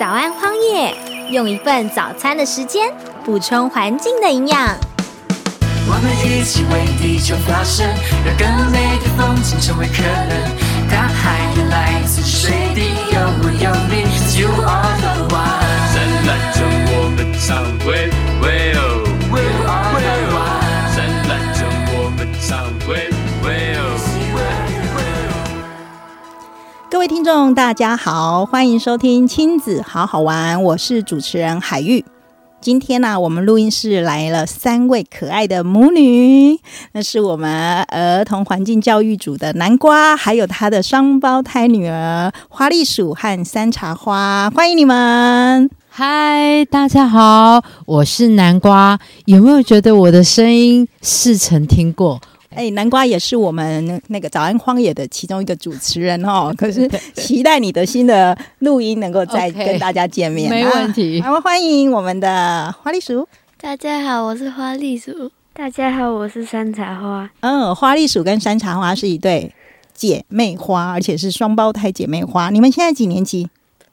早安荒野，用一份早餐的时间补充环境的营养。我们一起为地球发声，让更美的风景成为可能。大海的来自水滴，有我有你，You are the one。灿烂中我们唱喂喂各位听众，大家好，欢迎收听亲子好好玩，我是主持人海玉。今天呢、我们录音室来了三位可爱的母女，那是我们儿童环境教育组的南瓜，还有她的双胞胎女儿花栗鼠和山茶花，欢迎你们！嗨，大家好，我是南瓜。有没有觉得我的声音似曾听过？哎，南瓜也是我们那个早安荒野的其中一个主持人哦。可是期待你的新的录音能够再跟大家见面，没问题啊好欢迎我们的花栗鼠。大家好，我是花栗鼠。大家好，我是山茶花。嗯，花栗鼠跟山茶花是一对姐妹花，而且是双胞胎姐妹花。你们现在几年级？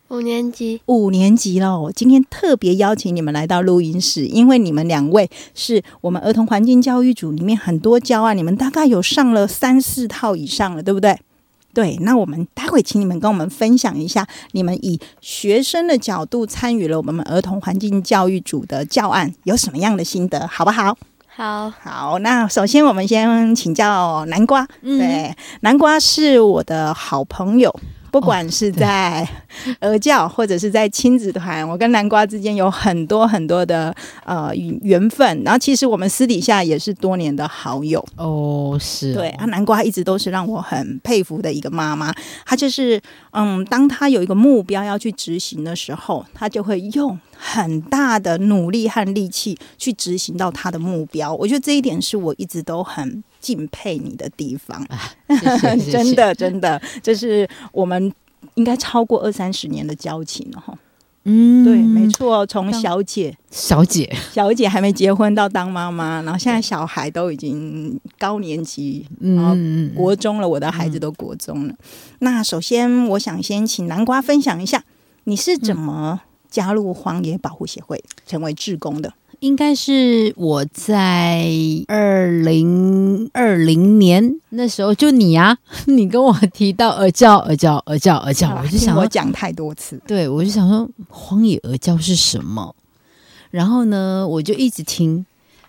五年级，五年级了。我今天特别邀请你们来到录音室，因为你们两位是我们儿童环境教育组里面很多教案，你们大概有上了三四套以上了，对不对？对，那我们待会请你们跟我们分享一下，你们以学生的角度参与了我们儿童环境教育组的教案，有什么样的心得，好不好？好，好，那首先我们先请教南瓜。嗯对，南瓜是我的好朋友，不管是在儿教或者是在亲子团，我跟南瓜之间有很多很多的呃缘分。然后其实我们私底下也是多年的好友。哦，是哦对啊，南瓜一直都是让我很佩服的一个妈妈。她就是，嗯，当她有一个目标要去执行的时候，她就会用很大的努力和力气去执行到她的目标。我觉得这一点是我一直都很敬佩你的地方。谢谢 谢谢真的，真的，这是我们应该超过二三十年的交情了哈。嗯对，没，错，从小姐小姐，小姐还没结婚到当妈妈，然后现在小孩都已经高年级，然后嗯，国中了，我的孩子都国中了。那首先，我想先请南瓜分享一下，你是怎么加入荒野保护协会，成为志工的？应该是我在二零二零年那时候，就你啊，你跟我提到儿教，儿教，儿教，儿教，啊我就想我讲太多次，对，我就想说荒野儿教是什么，然后呢，我就一直听，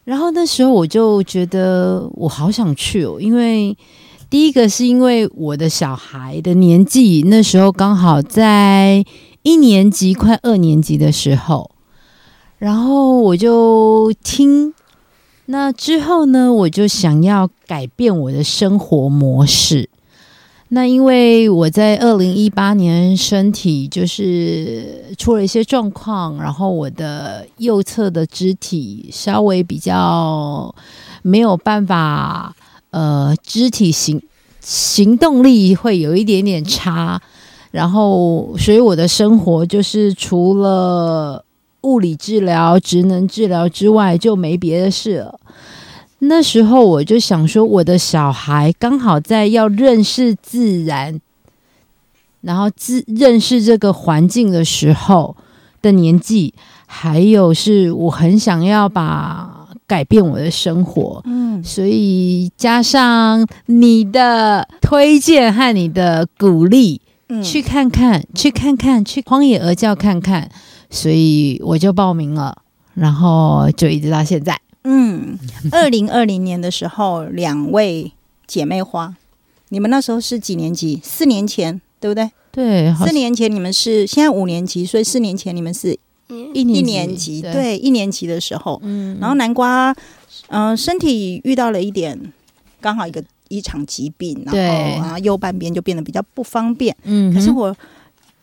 然后那时候我就觉得我好想去哦，因为第一个是因为我的小孩的年纪，那时候刚好在一年级快二年级的时候，然后我就听。那之后呢，我就想要改变我的生活模式，那因为我在二零一八年身体就是出了一些状况，然后我的右侧的肢体稍微比较没有办法，呃，肢体行行动力会有一点点差，然后所以我的生活就是除了物理治疗、职能治疗之外就没别的事了。那时候我就想说，我的小孩刚好在要认识自然，然后自认识这个环境的时候的年纪，还有是我很想要把改变我的生活，嗯，所以加上你的推荐和你的鼓励，嗯去看看，去看看，去荒野鹅叫看看，所以我就报名了，然后就一直到现在。嗯，二零二零年的时候，两位姐妹花，你们那时候是几年级？四年前，对不对？对，四年前你们是现在五年级，所以四年前你们是嗯，一一年年级，对，对，一年级的时候，嗯，然后南瓜，嗯、身体遇到了一点，刚好一个一场疾病，然后啊右半边就变得比较不方便。嗯，可是我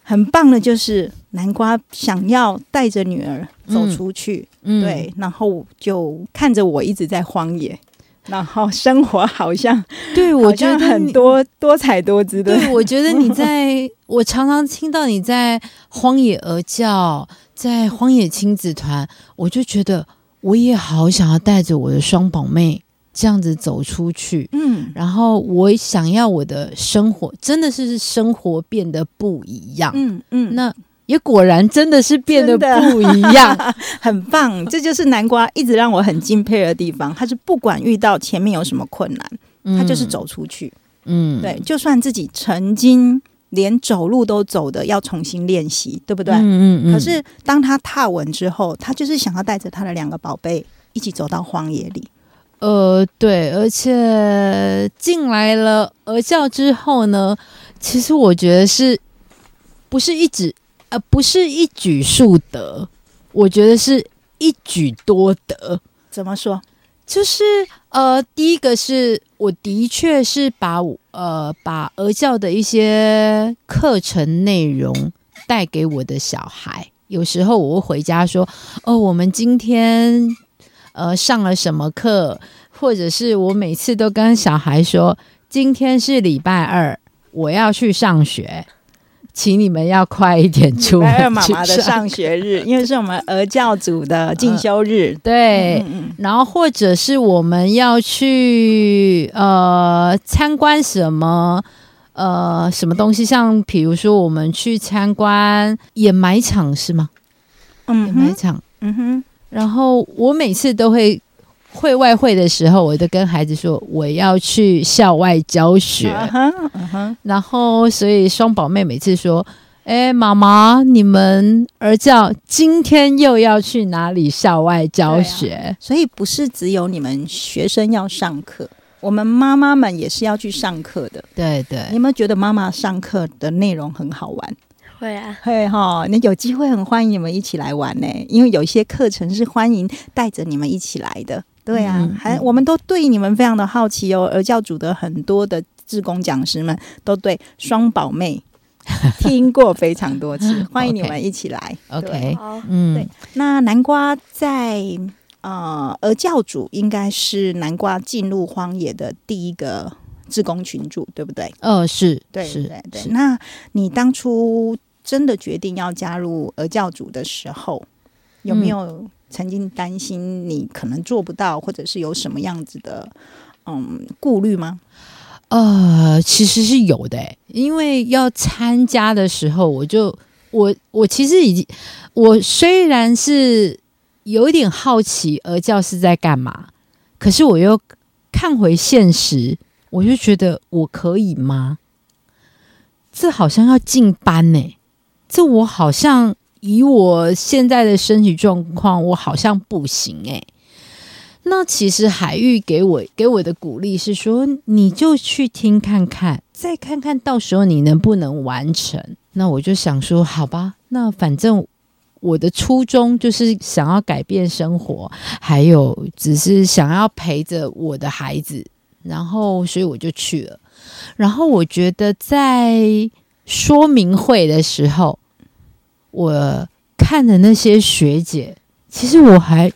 很棒的就是南瓜想要带着女儿走出去，嗯对，然后就看着我一直在荒野。然后生活好像对，我觉得。很多多彩多姿的，对，我觉得你 在，我常常听到你在荒野鹅叫，在荒野亲子团，我就觉得我也好想要带着我的双宝妹这样子走出去。嗯然后我想要我的生活真的是生活变得不一样。嗯嗯，那也果然真的是变得不一样。很棒，这就是南瓜一直让我很敬佩的地方。他是不管遇到前面有什么困难，他就是走出去。嗯，对，就算自己曾经连走路都走的要重新练习，对不对？嗯嗯嗯。可是当他踏稳之后，他就是想要带着他的两个宝贝一起走到荒野里。呃，对，而且进来了儿教之后呢，其实我觉得是不是一指呃不是一举数得，我觉得是一举多得。怎么说？就是呃，第一个是我的确是把呃把儿教的一些课程内容带给我的小孩，有时候我会回家说，哦，我们今天呃上了什么课，或者是我每次都跟小孩说，今天是礼拜二，我要去上学。请你们要快一点出门礼拜二妈妈的上学日，因为是我们儿教组的进修日。对，嗯嗯然后或者是我们要去呃参观什么呃什么东西，像比如说我们去参观掩埋场是吗？嗯哼，掩埋场。嗯哼，然后我每次都会会外会的时候，我都跟孩子说我要去校外教学。然后所以双宝妹每次说。哎，妈妈，你们儿教今天又要去哪里校外教学？所以不是只有你们学生要上课，我们妈妈们也是要去上课的。对对你有没有觉得妈妈上课的内容很好玩？会啊，会哈，那有机会很欢迎你们一起来玩呢，因为有一些课程是欢迎带着你们一起来的。对啊，嗯还嗯我们都对你们非常的好奇哦。而教主的很多的志工讲师们都对双宝妹 听过非常多次，欢迎你们一起来。对 OK，好，嗯对，那南瓜在呃而教主应该是南瓜进入荒野的第一个志工群主，对不对？呃，是，对是对对。那你当初真的决定要加入俄教组的时候，有没有曾经担心你可能做不到，或者是有什么样子的嗯顾虑吗？呃，其实是有的欸，因为要参加的时候，我就我我其实已经，我虽然是有一点好奇俄教是在干嘛，可是我又看回现实，我就觉得我可以吗？这好像要进班呢、这我好像以我现在的身体状况，我好像不行哎、那其实海玉给我给我的鼓励是说，你就去听看看，再看看到时候你能不能完成。那我就想说，好吧，那反正我的初衷就是想要改变生活，还有只是想要陪着我的孩子，然后所以我就去了。然后我觉得在说明会的时候，我看的那些学姐，其实我还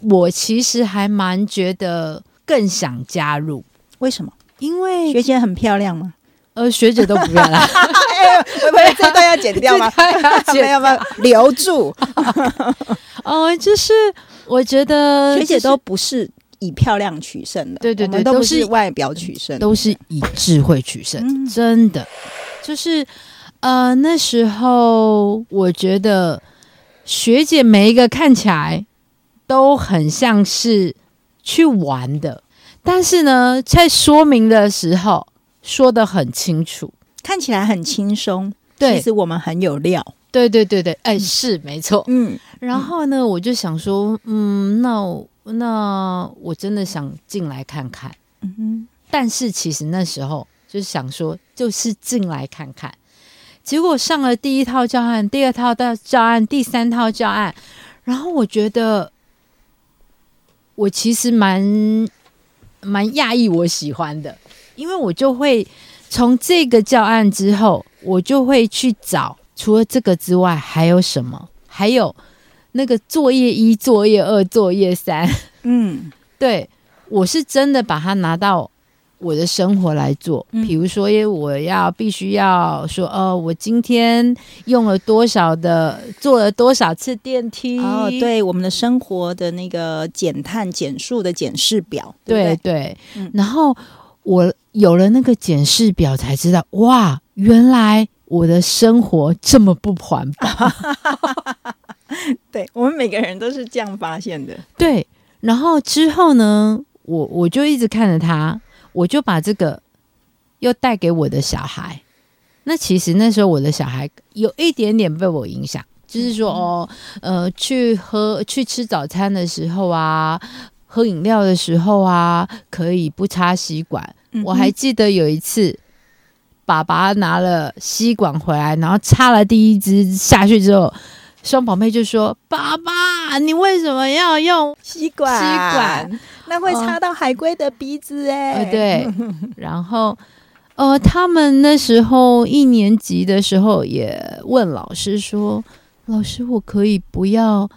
我其实还蛮觉得更想加入，为什么？因为学姐很漂亮吗？呃学姐都不要啦，会不会这段要剪掉吗？这没有没有，留住。哦，就是我觉得学姐都不是以漂亮取胜的，对对对都不是是外表取胜，都是以智慧取胜，嗯真的就是呃那时候我觉得学姐每一个看起来都很像是去玩的，但是呢，在说明的时候说的很清楚。看起来很轻松，对其实我们很有料。对对对对，哎，是没错。嗯，然后呢，我就想说，嗯，那我那我真的想进来看看。嗯哼，但是其实那时候就是想说，就是进来看看。结果上了第一套教案，第二套的教案，第三套教案，然后我觉得我其实蛮蛮讶异，我喜欢的，因为我就会从这个教案之后，我就会去找除了这个之外还有什么，还有那个作业一、作业二、作业三，嗯，对我是真的把它拿到我的生活来做，嗯比如说，因为我要必须要说，哦，我今天用了多少的，坐了多少次电梯，哦，对，我们的生活的那个减碳减速的检视表，对对？对对嗯然后我有了那个检视表，才知道，哇，原来我的生活这么不环保？对我们每个人都是这样发现的。对，然后之后呢，我我就一直看着他，我就把这个又带给我的小孩。那其实那时候我的小孩有一点点被我影响，就是说哦，呃，去喝去吃早餐的时候啊，喝饮料的时候啊，可以不插吸管。我还记得有一次，爸爸拿了吸管回来，然后插了第一支下去之后，双宝妹就说：“爸爸，你为什么要用吸管，吸管？那会插到海龟的鼻子哎、呃，对，然后呃，他们那时候一年级的时候也问老师说：“老师，我可以不要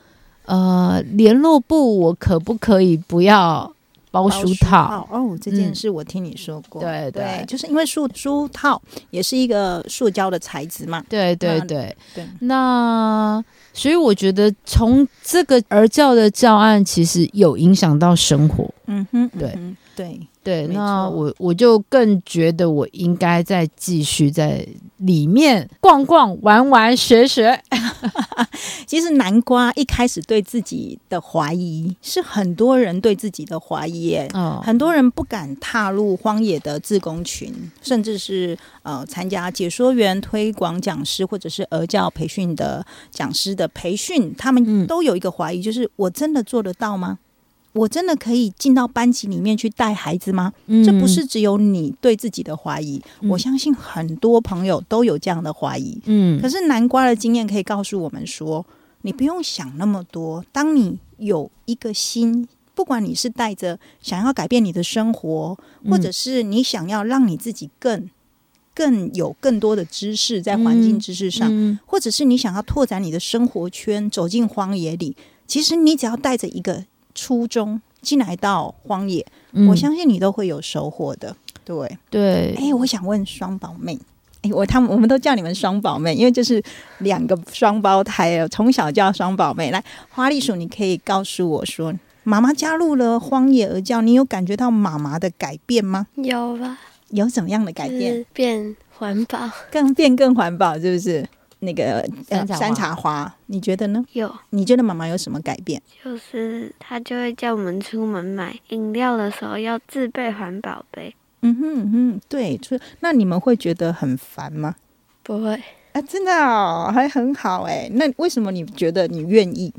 呃联络部，我可不可以不要包书套？”哦，这件嗯事我听你说过。对对，对就是因为书书套也是一个塑胶的材质嘛。对对，对，那所以我觉得从这个儿教的教案，其实有影响到生活。嗯哼，对嗯对，对，没那错我我就更觉得我应该再继续在里面逛逛、玩玩、学学。其实南瓜一开始对自己的怀疑是很多人对自己的怀疑耶。哦，很多人不敢踏入荒野的自工群，甚至是呃参加解说员、推广讲师或者是儿教培训的讲师的培训，他们嗯都有一个怀疑，就是我真的做得到吗？我真的可以进到班级里面去带孩子吗？这不是只有你对自己的怀疑，嗯我相信很多朋友都有这样的怀疑。嗯，可是南瓜的经验可以告诉我们说，你不用想那么多。当你有一个心，不管你是带着想要改变你的生活，或者是你想要让你自己更更有更多的知识在环境知识上，嗯或者是你想要拓展你的生活圈，走进荒野里，其实你只要带着一个初衷进来到荒野，嗯我相信你都会有收获的。对，对，哎、我想问双宝妹，哎、我他们我们都叫你们双宝妹，因为就是两个双胞胎哦，从小叫双宝妹。来，花栗鼠，你可以告诉我说，妈妈加入了荒野而教，你有感觉到妈妈的改变吗？有吧？有怎么样的改变？变环保，更变更环保，是不是？那个呃山茶花你觉得呢？有你觉得妈妈有什么改变？就是他就会叫我们出门买饮料的时候要自备环保杯，嗯哼嗯哼，对，就那你们会觉得很烦吗？不会，啊，真的哦，还很好哎。那为什么你觉得你愿意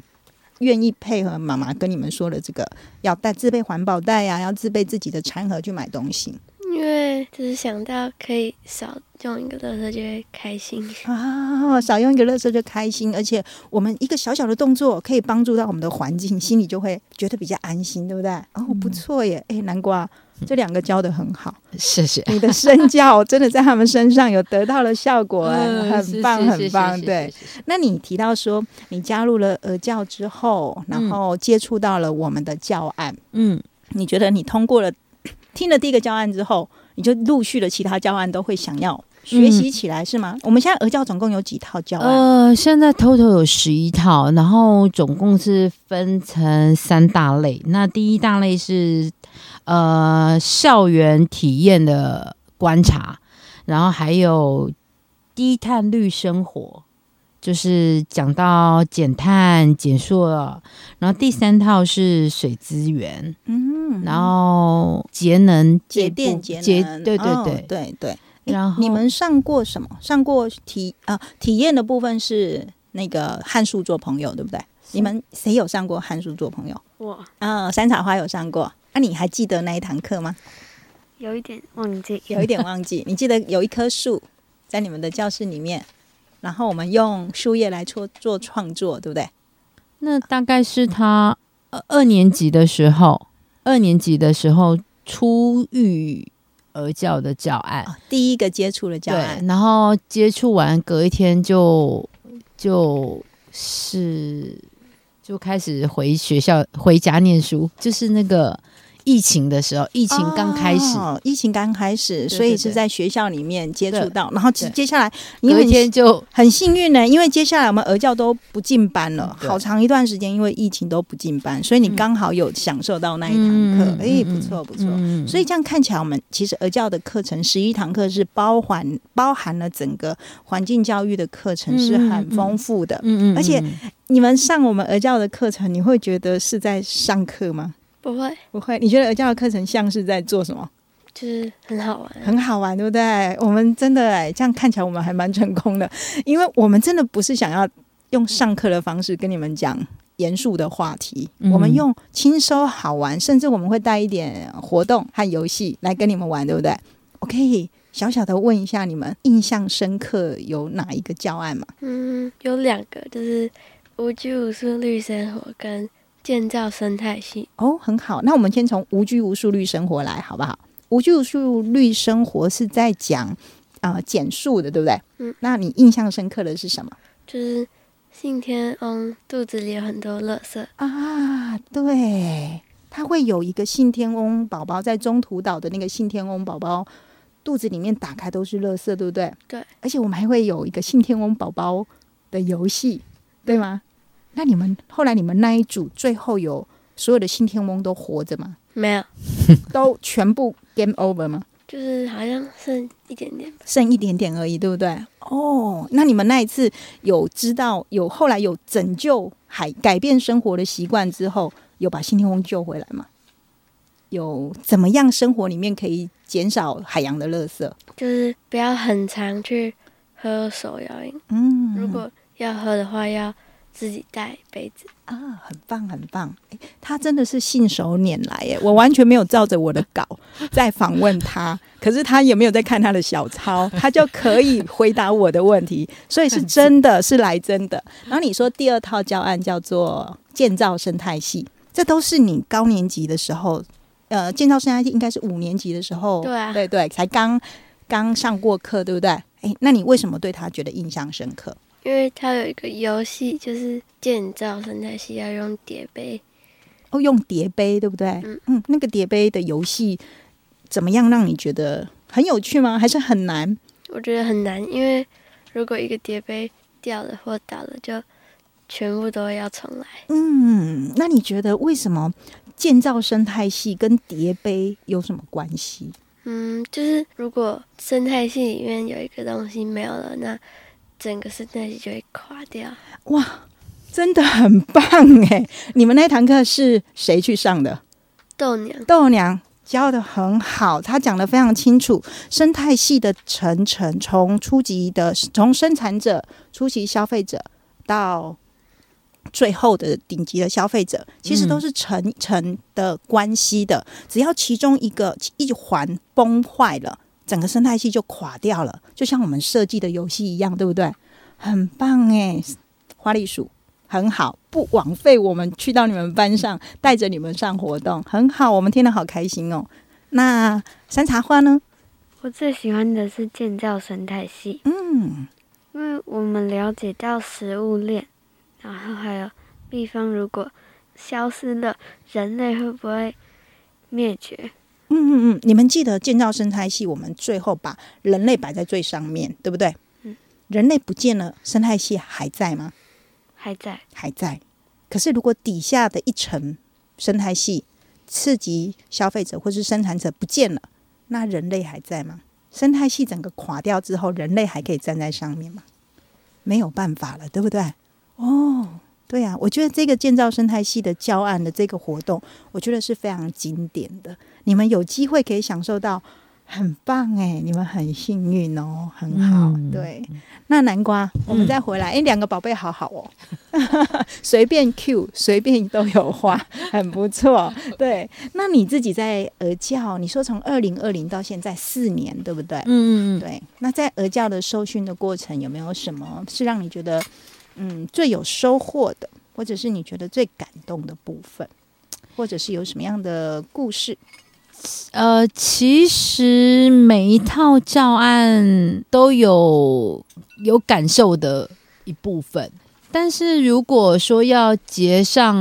愿意配合妈妈跟你们说的这个，要带自备环保袋呀、要自备自己的餐盒去买东西因为就是想到可以少用一个乐色就会开心。啊？少用一个乐色就开心，而且我们一个小小的动作可以帮助到我们的环境，心里就会觉得比较安心，对不对？哦，不错耶！哎，南瓜这两个教的很好，谢谢，你的身教真的在他们身上有得到了效果，很棒，很棒，对。，那你提到说，你加入了俄教之后，然后接触到了我们的教案，嗯，你觉得你通过了听了第一个教案之后，你就陆续的其他教案都会想要学习起来，是吗？我们现在俄教总共有几套教案？呃，现在 total 有十一套，然后总共是分成三大类。那第一大类是呃校园体验的观察，然后还有低碳绿生活，就是讲到减碳减塑。然后第三套是水资源，嗯，然后节能节电节节能，对对哦对。对对。然后你们上过什么？上过体啊、体验的部分是那个汉树做朋友，对不对？你们谁有上过汉树做朋友？我啊、山茶花有上过。那、你还记得那一堂课吗？有一点忘记，有一点忘记。你记得有一棵树在你们的教室里面，然后我们用树叶来做做创作，对不对？那大概是他二二年级的时候，二年级的时候初育儿教的教案，啊，第一个接触了教案。对，然后接触完隔一天就就是就开始回学校回家念书，就是那个疫情的时候，疫情刚开始，哦疫情刚开始，对所以是在学校里面接触到，然后接下来你隔很天就很幸运呢，因为接下来我们儿教都不进班了，好长一段时间，因为疫情都不进班，所以你刚好有享受到那一堂课，嗯哎、嗯不错不错。嗯。所以这样看起来，我们其实儿教的课程十一堂课是包含包含了整个环境教育的课程，是很丰富的。嗯嗯。而且你们上我们儿教的课程，你会觉得是在上课吗？不会，不会，你觉得儿教的课程像是在做什么？就是很好玩。很好玩，对不对？我们真的哎，这样看起来我们还蛮成功的，因为我们真的不是想要用上课的方式跟你们讲严肃的话题，嗯我们用轻松好玩，甚至我们会带一点活动和游戏来跟你们玩，对不对？我可以小小的问一下，你们印象深刻有哪一个教案吗？嗯，有两个，就是无拘无束绿生活跟建造生态系。哦，很好，那我们先从无拘无束绿生活来，好不好？无拘无束绿生活是在讲啊、呃减速的，对不对？嗯，那你印象深刻的是什么？就是信天翁肚子里有很多垃圾，啊，对，它会有一个信天翁宝宝在中途岛的那个信天翁宝宝肚子里面打开都是垃圾，对不对？对，而且我们还会有一个信天翁宝宝的游戏，对吗？那你们后来你们那一组最后有所有的信天翁都活着吗？没有，都全部 game over 吗？就是好像剩一点点吧。剩一点点而已，对不对？哦，那你们那一次有知道有后来有拯救海改变生活的习惯之后，有把信天翁救回来吗？有怎么样生活里面可以减少海洋的垃圾？就是不要很常去喝手摇饮，嗯，如果要喝的话，要自己带杯子。啊，很棒很棒，诶他真的是信手拈来耶！我完全没有照着我的稿 在访问他，可是他也没有在看他的小抄，他就可以回答我的问题，所以是真的是来真的。然后你说第二套教案叫做建造生态系，这都是你高年级的时候，呃，建造生态系应该是五年级的时候，对啊对对，才刚刚上过课，对不对？哎，那你为什么对他觉得印象深刻？因为它有一个游戏，就是建造生态系要用叠杯，哦，用叠杯，对不对？嗯嗯，那个叠杯的游戏怎么样？让你觉得很有趣吗？还是很难？我觉得很难，因为如果一个叠杯掉了或倒了，就全部都要重来。嗯，那你觉得为什么建造生态系跟叠杯有什么关系？嗯，就是如果生态系里面有一个东西没有了，那整个生态系就会垮掉。哇，真的很棒哎！你们那堂课是谁去上的？豆娘，豆娘教的很好，她讲的非常清楚。生态系的层层，从初级的从生产者、初级消费者到最后的顶级的消费者，其实都是层层的关系的。只要其中一个一环崩坏了，整个生态系就垮掉了，就像我们设计的游戏一样，对不对？很棒哎，花栗鼠。很好，不枉费我们去到你们班上，带着你们上活动，很好，我们听得好开心哦。那山茶花呢？我最喜欢的是建造生态系，嗯，因为我们了解到食物链，然后还有蜜蜂如果消失了，人类会不会灭绝？嗯嗯，你们记得建造生态系，我们最后把人类摆在最上面，对不对？嗯，人类不见了，生态系还在吗？还在，还在。可是如果底下的一层生态系刺激消费者或是生产者不见了，那人类还在吗？生态系整个垮掉之后，人类还可以站在上面吗？没有办法了，对不对？哦，对啊，我觉得这个建造生态系的教案的这个活动，我觉得是非常经典的。你们有机会可以享受到，很棒哎，你们很幸运哦，很好。嗯对，那南瓜，我们再回来，哎、两个宝贝好好哦，随便 Q，随便都有话，很不错。对，那你自己在鹅教，你说从二零二零到现在四年，对不对？嗯嗯嗯，对，那在鹅教的受训的过程，有没有什么是让你觉得嗯最有收获的，或者是你觉得最感动的部分，或者是有什么样的故事？呃，其实每一套教案都有有感受的一部分，但是如果说要结上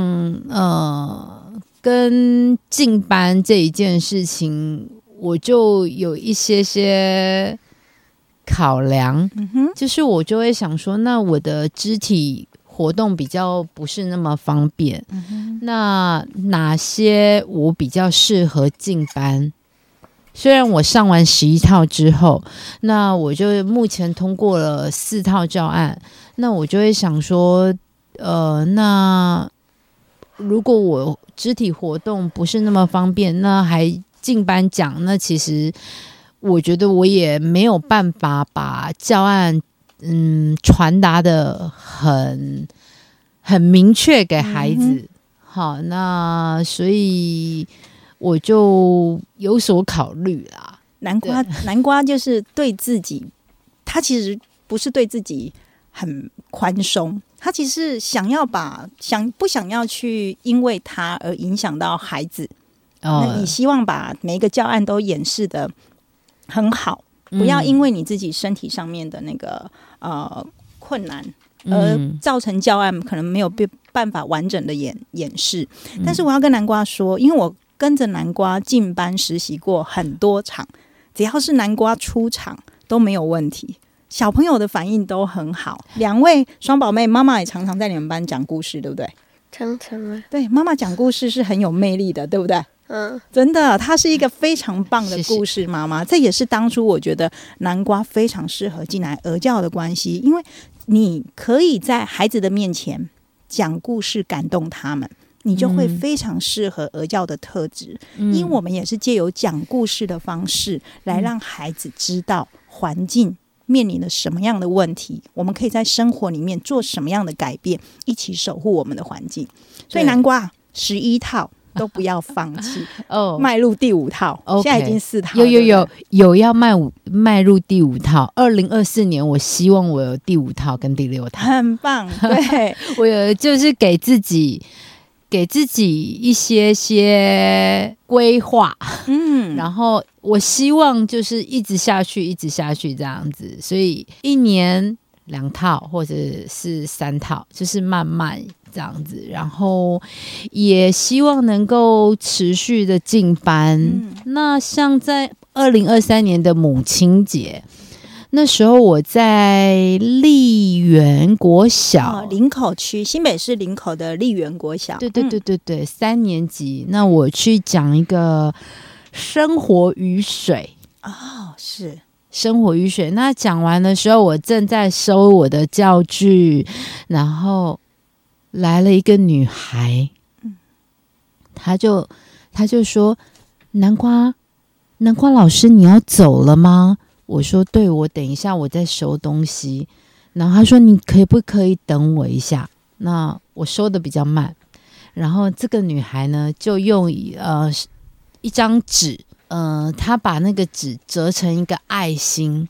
呃跟进班这一件事情，我就有一些些考量，就是我就会想说，那我的肢体活动比较不是那么方便，那哪些我比较适合进班？虽然我上完十一套之后，那我就目前通过了四套教案，那我就会想说，呃，那如果我肢体活动不是那么方便，那还进班讲，那其实我觉得我也没有办法把教案嗯传达的很很明确给孩子。好，那所以我就有所考虑啦。南瓜，南瓜就是对自己，他其实不是对自己很宽松，他其实想要把想不想要去因为他而影响到孩子。那哦你希望把每一个教案都演示的很好，不要因为你自己身体上面的那个呃困难，而嗯造成教案可能没有被办法完整的演演示。但是我要跟南瓜说，因为我跟着南瓜进班实习过很多场，只要是南瓜出场都没有问题。小朋友的反应都很好，两位双宝妹，妈妈也常常在你们班讲故事，对不对？常常啊，对，妈妈讲故事是很有魅力的，对不对？嗯，真的，她是一个非常棒的故事妈妈。这也是当初我觉得南瓜非常适合进来儿教的关系，因为你可以在孩子的面前讲故事，感动他们。你就会嗯非常适合儿教的特质，嗯因为我们也是借由讲故事的方式来让孩子知道环境面临了什么样的问题，我们可以在生活里面做什么样的改变，一起守护我们的环境。所以南瓜十一套都不要放弃，哦，迈入第五套 OK 现在已经四套，有有有有要迈五迈入第五套，二零二四年，我希望我有第五套跟第六套，很棒，对，我有就是给自己给自己一些些规划，嗯，然后我希望就是一直下去，一直下去这样子，所以一年两套或者是三套，就是慢慢这样子，然后也希望能够持续的进班。嗯那像在二零二三年的母亲节。那时候我在丽园国小，哦，林口区新北市林口的丽园国小，对对嗯对对对，三年级。那我去讲一个生活与水，哦，是生活与水。那讲完的时候，我正在收我的教具，然后来了一个女孩，她就她就说：“南瓜，南瓜老师，你要走了吗？”我说：“对，我等一下我在收东西。”然后她说：“你可不可以等我一下？”那我收的比较慢，然后这个女孩呢，就用呃一张纸，呃，她把那个纸折成一个爱心，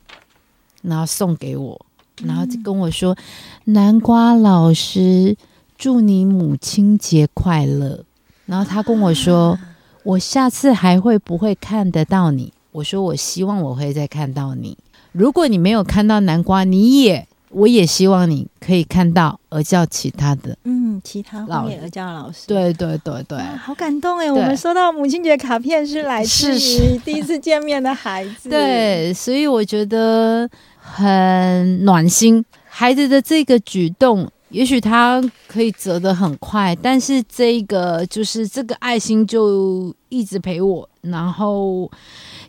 然后送给我，然后就跟我说：“南瓜老师，祝你母亲节快乐。”然后他跟我说：“我下次还会不会看得到你？”我说：“我希望我会再看到你。如果你没有看到南瓜，你也我也希望你可以看到而叫其他的。嗯，其他老荒野儿教的老师，对对对对，哇，好感动哎！我们收到母亲节卡片是来自是于 第一次见面的孩子，，对，所以我觉得很暖心。孩子的这个举动，也许他可以折得很快，但是这个就是这个爱心就一直陪我，然后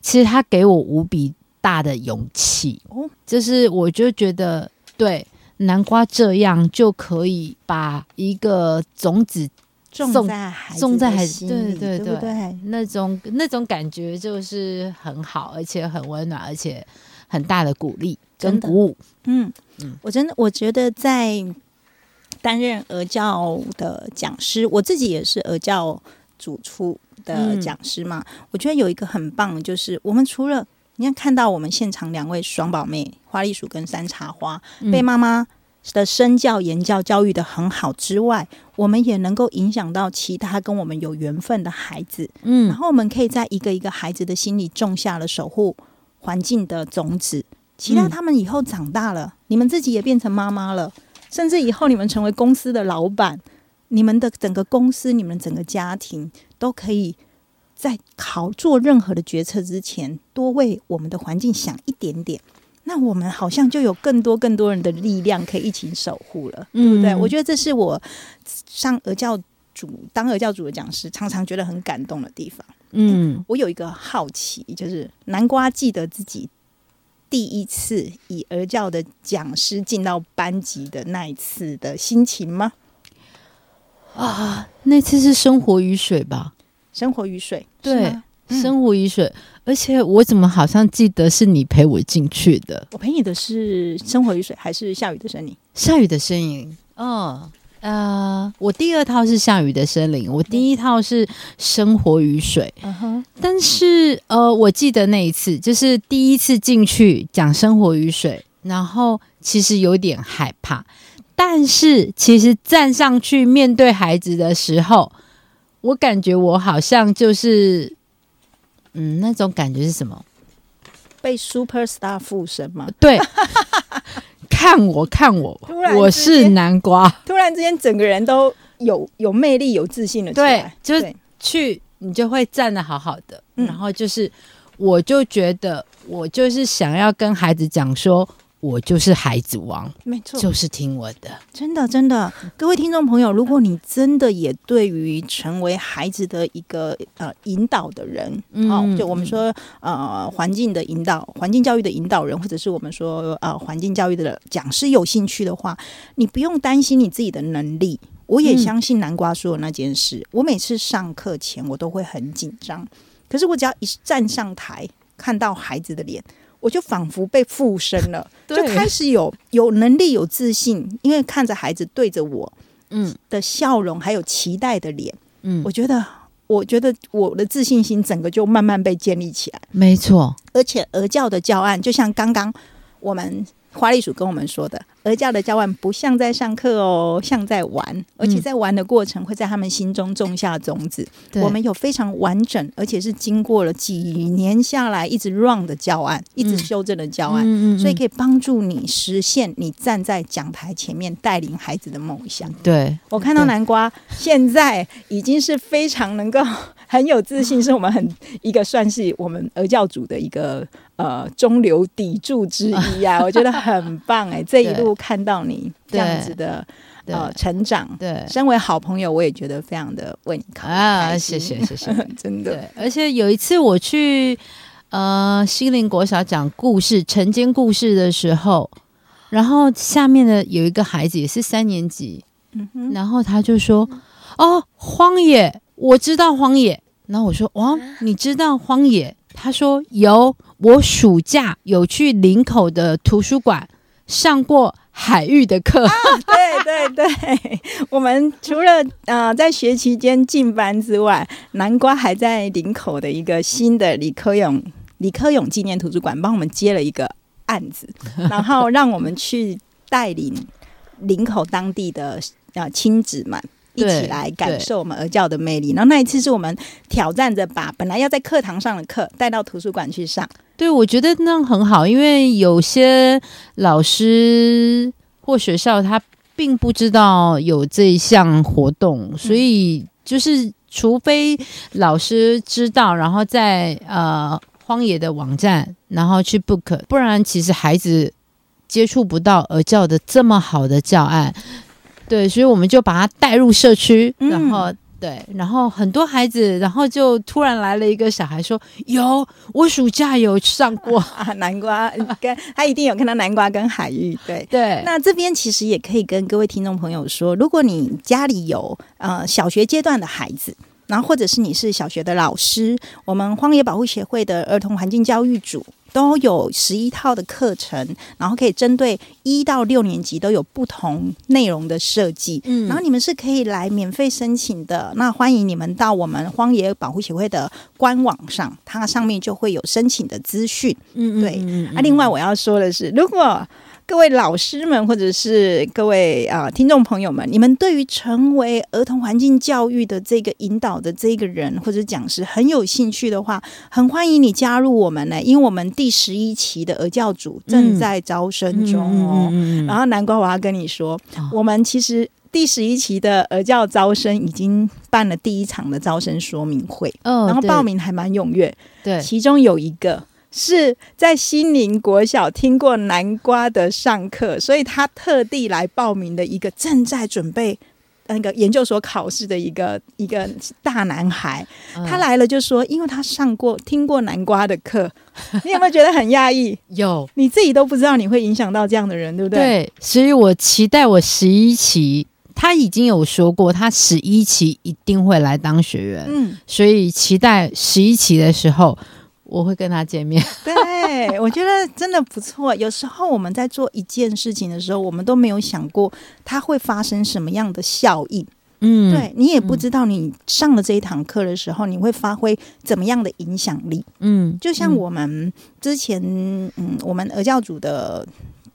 其实他给我无比大的勇气。哦就是我就觉得对。南瓜这样就可以把一个种子种种在孩子种在孩子心对里对对对对？那种那种感觉就是很好，而且很温暖，而且很大的鼓励跟鼓舞。嗯嗯，我真的我觉得在担任俄教的讲师，我自己也是俄教主出的嗯讲师嘛。我觉得有一个很棒的，就是我们除了你看看到我们现场两位双宝妹花栗鼠跟山茶花、嗯被妈妈的身教言教教育的很好之外，我们也能够影响到其他跟我们有缘分的孩子。嗯然嗯后我们可以在一个一个孩子的心里种下了守护环境的种子，期待嗯他们以后长大了，你们自己也变成妈妈了，甚至以后你们成为公司的老板，你们的整个公司、你们整个家庭都可以在考做任何的决策之前，多为我们的环境想一点点。那我们好像就有更多更多人的力量可以一起守护了，对不对？嗯我觉得这是我上俄教主当俄教主的讲师常常觉得很感动的地方。嗯，我有一个好奇，就是南瓜记得自己第一次以儿教的讲师进到班级的那一次的心情吗？啊，那次是生活与水吧？生活与水，对生活与水，而且我怎么好像记得是你陪我进去的？我陪你的是生活与水，还是下雨的声音？下雨的声音，哦，呃，我第二套是下雨的森林，我第一套是生活与水。嗯哼，但是呃，我记得那一次就是第一次进去讲生活与水，然后其实有点害怕，但是其实站上去面对孩子的时候，我感觉我好像就是，嗯，那种感觉是什么？被 super star 附身吗？对，看我，看我我是南瓜。突然之间，整个人都有有魅力、有自信了起来。对就是去，你就会站得好好的。嗯然后就是，我就觉得我就是想要跟孩子讲说，我就是孩子王，没错，就是听我的。真的，真的，各位听众朋友，如果你真的也对于成为孩子的一个呃引导的人，嗯哦，就我们说呃环境的引导、环境教育的引导人，或者是我们说呃环境教育的讲师有兴趣的话，你不用担心你自己的能力。我也嗯相信南瓜说的那件事，我每次上课前我都会很紧张，可是我只要一站上台，看到孩子的脸，我就仿佛被附身了，就开始有有能力、有自信，因为看着孩子对着我嗯。的笑容，还有期待的脸，嗯。我，觉得，我觉得我的自信心整个就慢慢被建立起来。没错，而且儿教的教案，就像刚刚我们花栗鼠跟我们说的，儿教的教案不像在上课哦，像在玩，而且在玩的过程会在他们心中种下种子。对我们有非常完整，而且是经过了几年下来一直 run 的教案，一直修正的教案。所以可以帮助你实现你站在讲台前面带领孩子的梦想。对，我看到南瓜现在已经是非常能够很有自信，是我们很一个算是我们儿教组的一个呃中流砥柱之一啊，我觉得很棒哎、这一路看到你这样子的呃成长，对身为好朋友，我也觉得非常的为你开啊，开谢心谢谢谢。真的对，而且有一次我去呃西林国小讲故事晨间故事的时候，然后下面的有一个孩子也是三年级，嗯哼，然后他就说：“哦，荒野，我知道荒野。”然后我说：“哇，你知道荒野？”他说：“有，我暑假有去林口的图书馆上过海域的课。对对对，我们除了呃在学期间进班之外，南瓜还在林口的一个新的李科勇李科勇纪念图书馆帮我们接了一个案子，然后让我们去带领林口当地的呃亲子们。一起来感受我们儿教的魅力。然后那一次是我们挑战着把本来要在课堂上的课带到图书馆去上，对，我觉得那样很好，因为有些老师或学校他并不知道有这一项活动，所以就是除非老师知道，然后在呃荒野的网站，然后去 book，不然其实孩子接触不到儿教的这么好的教案。对，所以我们就把他带入社区，嗯然后。对，然后很多孩子，然后就突然来了一个小孩说：“有，我暑假有上过。啊，南瓜跟他一定有看到南瓜跟海芋，对”。对，那这边其实也可以跟各位听众朋友说，如果你家里有呃小学阶段的孩子，然后或者是你是小学的老师，我们荒野保护协会的儿童环境教育组都有十一套的课程，然后可以针对一到六年级都有不同内容的设计。嗯然后你们是可以来免费申请的。那欢迎你们到我们荒野保护协会的官网上，它上面就会有申请的资讯。嗯对啊，另外我要说的是，如果各位老师们或者是各位啊、呃听众朋友们，你们对于成为儿童环境教育的这个引导的这个人或者讲师很有兴趣的话，很欢迎你加入我们呢，因为我们第十一期的儿教组正在招生中。哦。嗯然后南瓜，我要跟你说，哦。我们其实第十一期的儿教招生已经办了第一场的招生说明会，哦然后报名还蛮踊跃，对，其中有一个是在西宁国小听过南瓜的上课，所以他特地来报名的一个正在准备那个研究所考试的一个一个大男孩。嗯他来了就说，因为他上过听过南瓜的课，你有没有觉得很讶异？有你自己都不知道你会影响到这样的人，对不对？对，所以我期待我十一期，他已经有说过，他十一期一定会来当学员，嗯，所以期待十一期的时候我会跟他见面。对，我觉得真的不错。有时候我们在做一件事情的时候，我们都没有想过它会发生什么样的效应。嗯，对你也不知道，你上了这一堂课的时候，你会发挥怎么样的影响力。嗯，就像我们之前，嗯，我们儿教组的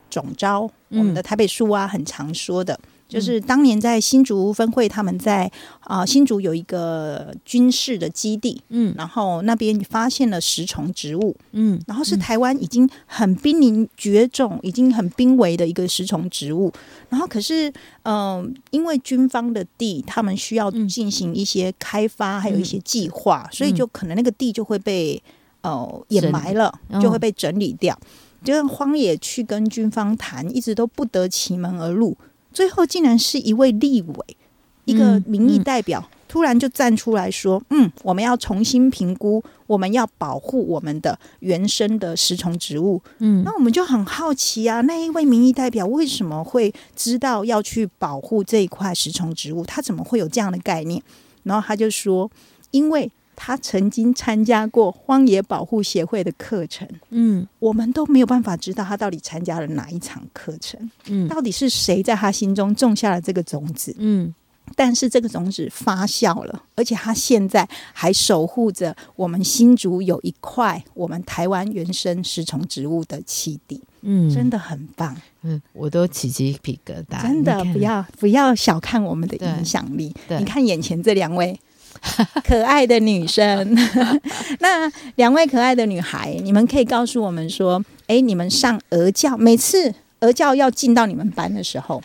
总招，嗯我们的台北树啊，很常说的，就是当年在新竹分会，他们在啊、新竹有一个军事的基地，嗯然后那边发现了食虫植物，嗯然后是台湾已经很濒临绝种、已经很濒危的一个食虫植物。然后可是，嗯、因为军方的地，他们需要嗯进行一些开发，还有一些计划，所以就可能那个地就会被呃掩埋了，嗯就会被整理掉。就让荒野去跟军方谈，一直都不得其门而入。最后竟然是一位立委，一个嗯民意嗯代表，突然就站出来说：“嗯，我们要重新评估，我们要保护我们的原生的食虫植物。”嗯那我们就很好奇啊，那一位民意代表为什么会知道要去保护这一块食虫植物？他怎么会有这样的概念？然后他就说，因为他曾经参加过荒野保护协会的课程，嗯。我们都没有办法知道他到底参加了哪一场课程，嗯。到底是谁在他心中种下了这个种子。嗯。但是这个种子发酵了，而且它现在还守护着我们新竹有一块我们台湾原生食虫植物的栖地，嗯，真的很棒。嗯，我都起鸡皮疙瘩，真的不要不要小看我们的影响力。你看眼前这两位 可爱的女生，那两位可爱的女孩，你们可以告诉我们说，哎，你们上儿教，每次儿教要进到你们班的时候，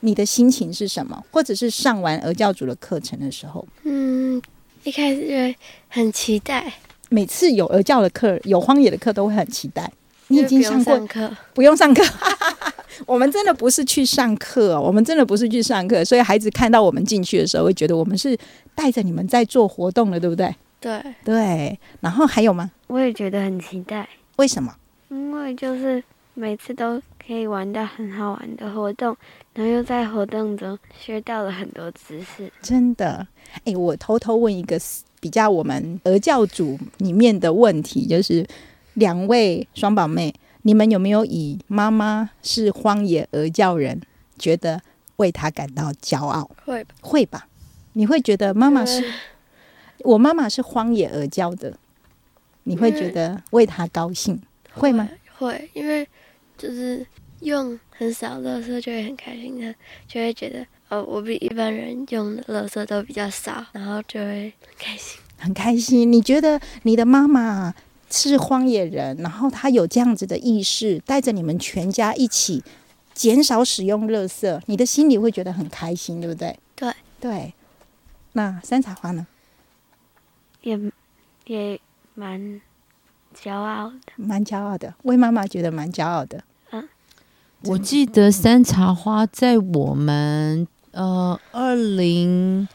你的心情是什么？或者是上完儿教组的课程的时候，嗯，一开始就会很期待，每次有儿教的课、有荒野的课，都会很期待。你已经上过上课，不用上课，我们真的不是去上课、哦，我们真的不是去上课，所以孩子看到我们进去的时候，会觉得我们是带着你们在做活动的，对不对？对，对。然后还有吗？我也觉得很期待，为什么？因为就是每次都可以玩到很好玩的活动，然后又在活动中学到了很多知识。真的？哎，我偷偷问一个比较我们儿教组里面的问题，就是两位双宝妹，你们有没有以妈妈是荒野而教人，觉得为她感到骄傲？会吧？会吧？你会觉得妈妈是呃我妈妈是荒野而教的，你会觉得为她高兴，会吗？会，因为就是用很少垃圾就会很开心的，就会觉得哦，我比一般人用的垃圾都比较少，然后就会很开心。很开心。你觉得你的妈妈是荒野人，然后他有这样子的意识，带着你们全家一起减少使用垃圾，你的心里会觉得很开心，对不对？对对。那山茶花呢？也也蛮骄傲的。蛮骄傲的，为妈妈觉得蛮骄傲的。嗯我记得山茶花在我们呃二零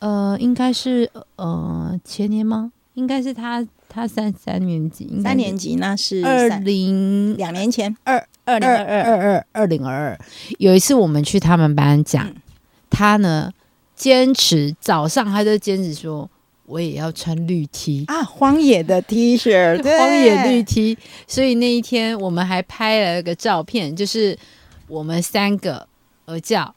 呃应该是呃前年吗？应该是他他三三年级，三年级那是二三零两年前，二二零二二。二。二二二零二二，有一次我们去他们班讲，嗯。他呢坚持早上他就坚持说我也要穿绿 T，啊，荒野的 T 恤，对。荒野绿 T，所以那一天我们还拍了个照片，就是我们三个儿教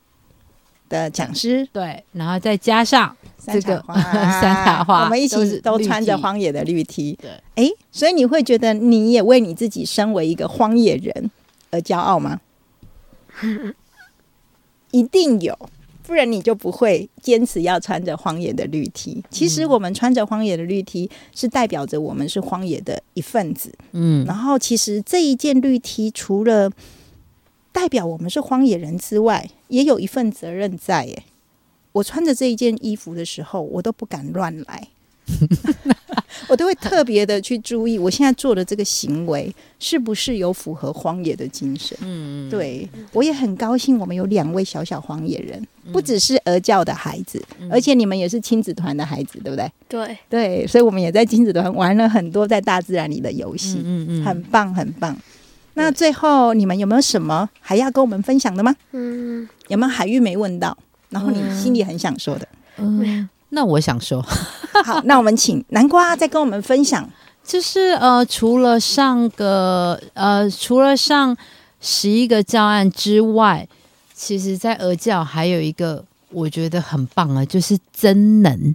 的讲师，对，然后再加上这个山茶花 山茶花我们一起都穿着荒野的绿 T。对，哎，所以你会觉得你也为你自己身为一个荒野人而骄傲吗？一定有，不然你就不会坚持要穿着荒野的绿 T。其实我们穿着荒野的绿 T 是代表着我们是荒野的一份子。嗯然后其实这一件绿 T 除了代表我们是荒野人之外，也有一份责任在。耶。我穿着这一件衣服的时候，我都不敢乱来，我都会特别的去注意，我现在做的这个行为是不是有符合荒野的精神。嗯，对，我也很高兴，我们有两位小小荒野人，不只是儿教的孩子，而且你们也是亲子团的孩子，对不对？对，对，所以我们也在亲子团玩了很多在大自然里的游戏，嗯嗯，很棒，很棒。那最后你们有没有什么还要跟我们分享的吗？嗯，有没有海玉没问到，然后你心里很想说的？嗯，那我想说，好，那我们请南瓜再跟我们分享。就是呃，除了上个呃，除了上十一个教案之外，其实在俄教还有一个我觉得很棒啊，就是真能。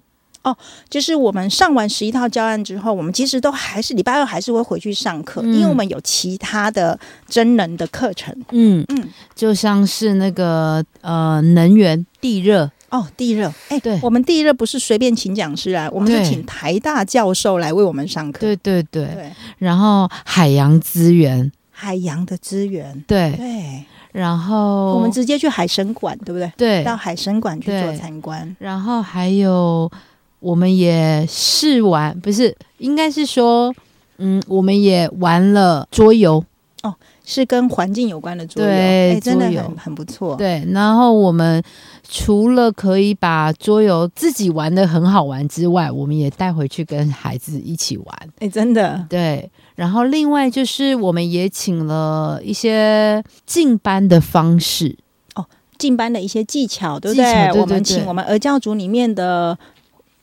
就是我们上完十一套教案之后，我们其实都还是礼拜二还是会回去上课，嗯因为我们有其他的真人的课程。嗯嗯，就像是那个呃，能源地热，哦，地热，哎，对我们地热不是随便请讲师来，我们是请台大教授来为我们上课。对对对，对，然后海洋资源，海洋的资源，对，对，然后我们直接去海参馆，对不对？对到海参馆去做参观。然后还有，我们也试玩，不是，应该是说，嗯，我们也玩了桌游哦，是跟环境有关的桌游，对哎，真的桌游很很不错。对。然后我们除了可以把桌游自己玩的很好玩之外，我们也带回去跟孩子一起玩，哎，真的，对。然后另外就是，我们也请了一些进班的方式，进班的一些技巧，对不对我们请我们儿教组里面的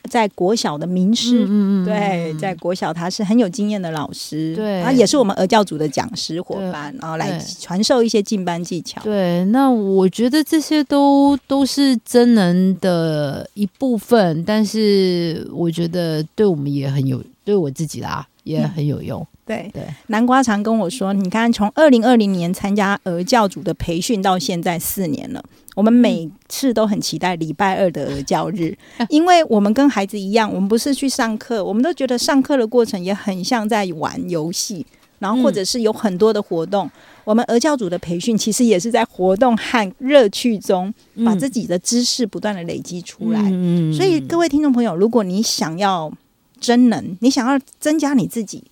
在国小的名师。嗯对，在国小他是很有经验的老师，对他也是我们俄教组的讲师伙伴，然后来对传授一些进班技巧。对，那我觉得这些都都是真人的一部分，但是我觉得对我们也很有，对我自己啦也很有用。对对，南瓜常跟我说，你看从二零二零年参加儿教组的培训到现在四年了，我们每次都很期待礼拜二的儿教日，因为我们跟孩子一样，我们不是去上课，我们都觉得上课的过程也很像在玩游戏，然后或者是有很多的活动。我们儿教组的培训其实也是在活动和乐趣中，把自己的知识不断的累积出来。嗯所以各位听众朋友，如果你想要真能，你想要增加你自己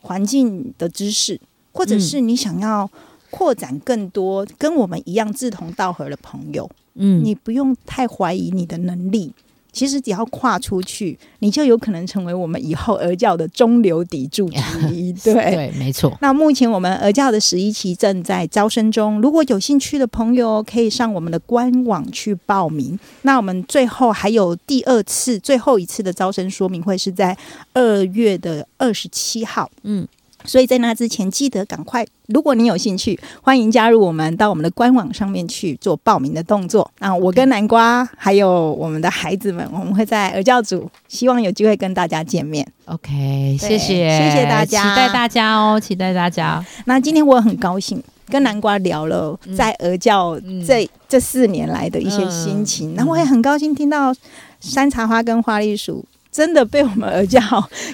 环境的知识，或者是你想要扩展更多跟我们一样志同道合的朋友，嗯你不用太怀疑你的能力。其实只要跨出去，你就有可能成为我们以后儿教的中流砥柱之一。对，对，没错。那目前我们儿教的十一期正在招生中，如果有兴趣的朋友，可以上我们的官网去报名。那我们最后还有第二次、最后一次的招生说明会是在二月的二十七号。嗯。所以在那之前，记得赶快，如果你有兴趣，欢迎加入我们到我们的官网上面去做报名的动作。那我跟南瓜还有我们的孩子们，我们会在儿教组，希望有机会跟大家见面。OK，谢谢，谢谢大家期待大家哦，期待大家。那今天我很高兴跟南瓜聊了在鹅教嗯这、这四年来的一些心情，嗯那、我也很高兴听到山茶花跟花栗鼠。真的被我们儿教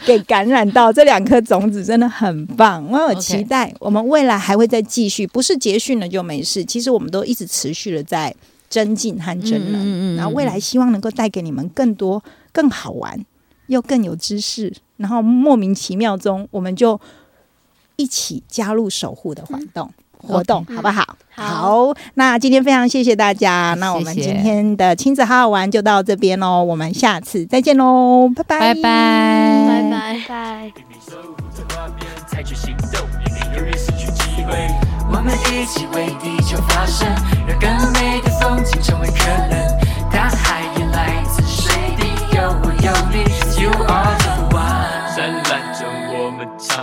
给感染到，这两颗种子真的很棒。我有期待，我们未来还会再继续，不是结训了就没事。其实我们都一直持续的在增进和增能，嗯嗯嗯嗯然后未来希望能够带给你们更多、更好玩又更有知识，然后莫名其妙中我们就一起加入守护的活动。活动，好不好？好，那今天非常谢谢大家，那我们今天的亲子好好玩就到这边喽，我们下次再见喽，拜拜，拜拜，拜拜。我们一起为地球发声，让更美的风景成为可能。大海来，有我有你，You are the one。我们唱。